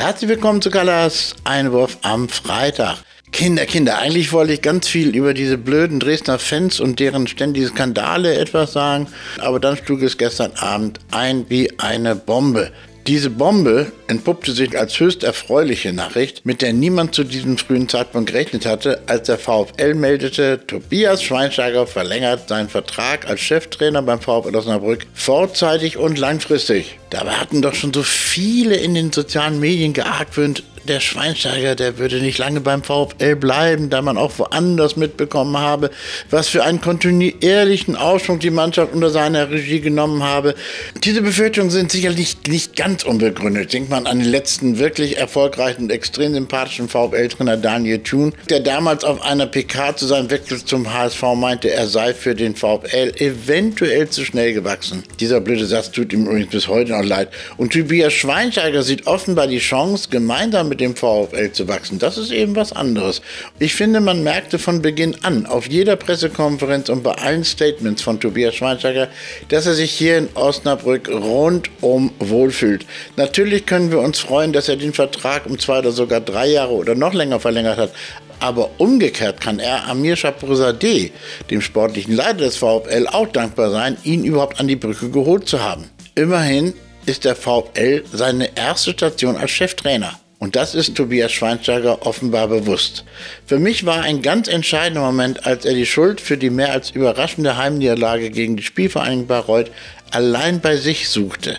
Herzlich willkommen zu Gallas Einwurf am Freitag. Kinder, Kinder, eigentlich wollte ich ganz viel über diese blöden Dresdner Fans und deren ständige Skandale etwas sagen, aber dann schlug es gestern Abend ein wie eine Bombe. Diese Bombe entpuppte sich als höchst erfreuliche Nachricht, mit der niemand zu diesem frühen Zeitpunkt gerechnet hatte, als der VfL meldete, Tobias Schweinsteiger verlängert seinen Vertrag als Cheftrainer beim VfL Osnabrück vorzeitig und langfristig. Dabei hatten doch schon so viele in den sozialen Medien geargwöhnt, der Schweinsteiger, der würde nicht lange beim VfL bleiben, da man auch woanders mitbekommen habe, was für einen kontinuierlichen Aufschwung die Mannschaft unter seiner Regie genommen habe. Diese Befürchtungen sind sicherlich nicht ganz unbegründet. Denkt man an den letzten wirklich erfolgreichen und extrem sympathischen VfL-Trainer Daniel Thun, der damals auf einer PK zu seinem Wechsel zum HSV meinte, er sei für den VfL eventuell zu schnell gewachsen. Dieser blöde Satz tut ihm übrigens bis heute noch leid. Und Tobias Schweinsteiger sieht offenbar die Chance, gemeinsam mit dem VfL zu wachsen. Das ist eben was anderes. Ich finde, man merkte von Beginn an, auf jeder Pressekonferenz und bei allen Statements von Tobias Schweinsteiger, dass er sich hier in Osnabrück rundum wohlfühlt. Natürlich können wir uns freuen, dass er den Vertrag um zwei oder sogar drei Jahre oder noch länger verlängert hat. Aber umgekehrt kann er Amir Chaprozadeh, dem sportlichen Leiter des VfL, auch dankbar sein, ihn überhaupt an die Brücke geholt zu haben. Immerhin ist der VfL seine erste Station als Cheftrainer. Und das ist Tobias Schweinsteiger offenbar bewusst. Für mich war ein ganz entscheidender Moment, als er die Schuld für die mehr als überraschende Heimniederlage gegen die Spielvereinigung Bayreuth allein bei sich suchte.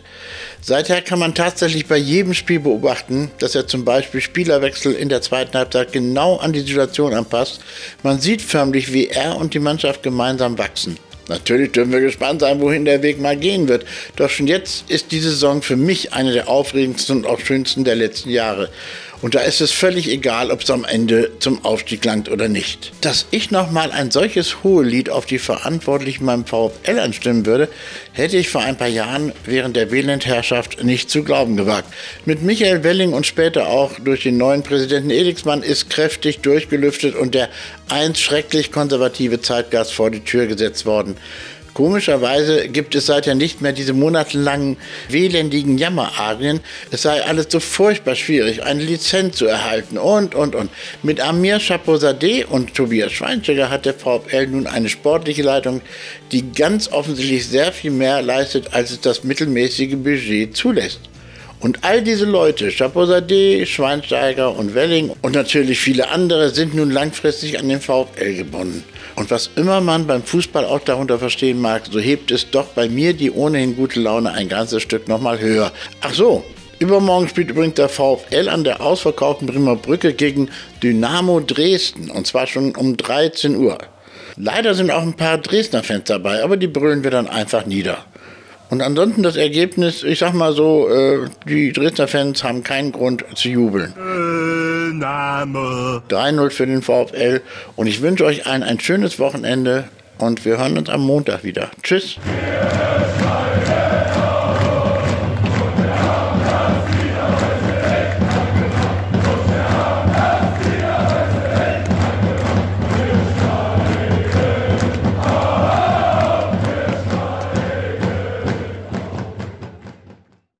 Seither kann man tatsächlich bei jedem Spiel beobachten, dass er zum Beispiel Spielerwechsel in der zweiten Halbzeit genau an die Situation anpasst. Man sieht förmlich, wie er und die Mannschaft gemeinsam wachsen. Natürlich dürfen wir gespannt sein, wohin der Weg mal gehen wird. Doch schon jetzt ist diese Saison für mich eine der aufregendsten und auch schönsten der letzten Jahre. Und da ist es völlig egal, ob es am Ende zum Aufstieg langt oder nicht. Dass ich nochmal ein solches Hohelied auf die Verantwortlichen beim VfL anstimmen würde, hätte ich vor ein paar Jahren während der Wählendherrschaft nicht zu glauben gewagt. Mit Michael Welling und später auch durch den neuen Präsidenten Elixmann ist kräftig durchgelüftet und der einst schrecklich konservative Zeitgeist vor die Tür gesetzt worden. Komischerweise gibt es seither nicht mehr diese monatelangen wehlendigen Jammerarien. Es sei alles so furchtbar schwierig, eine Lizenz zu erhalten und, und, und. Mit Amir Chaposadeh und Tobias Schweinsteiger hat der VfL nun eine sportliche Leitung, die ganz offensichtlich sehr viel mehr leistet, als es das mittelmäßige Budget zulässt. Und all diese Leute, Chaposadeh, Schweinsteiger und Welling und natürlich viele andere, sind nun langfristig an den VfL gebunden. Und was immer man beim Fußball auch darunter verstehen mag, so hebt es doch bei mir die ohnehin gute Laune ein ganzes Stück nochmal höher. Ach so, Übermorgen spielt übrigens der VfL an der ausverkauften Bremer Brücke gegen Dynamo Dresden und zwar schon um 13 Uhr. Leider sind auch ein paar Dresdner Fans dabei, aber die brüllen wir dann einfach nieder. Und ansonsten das Ergebnis, ich sag mal so, äh, die Dresdner Fans haben keinen Grund zu jubeln. 3-0 für den VfL und ich wünsche euch allen ein schönes Wochenende und wir hören uns am Montag wieder. Tschüss.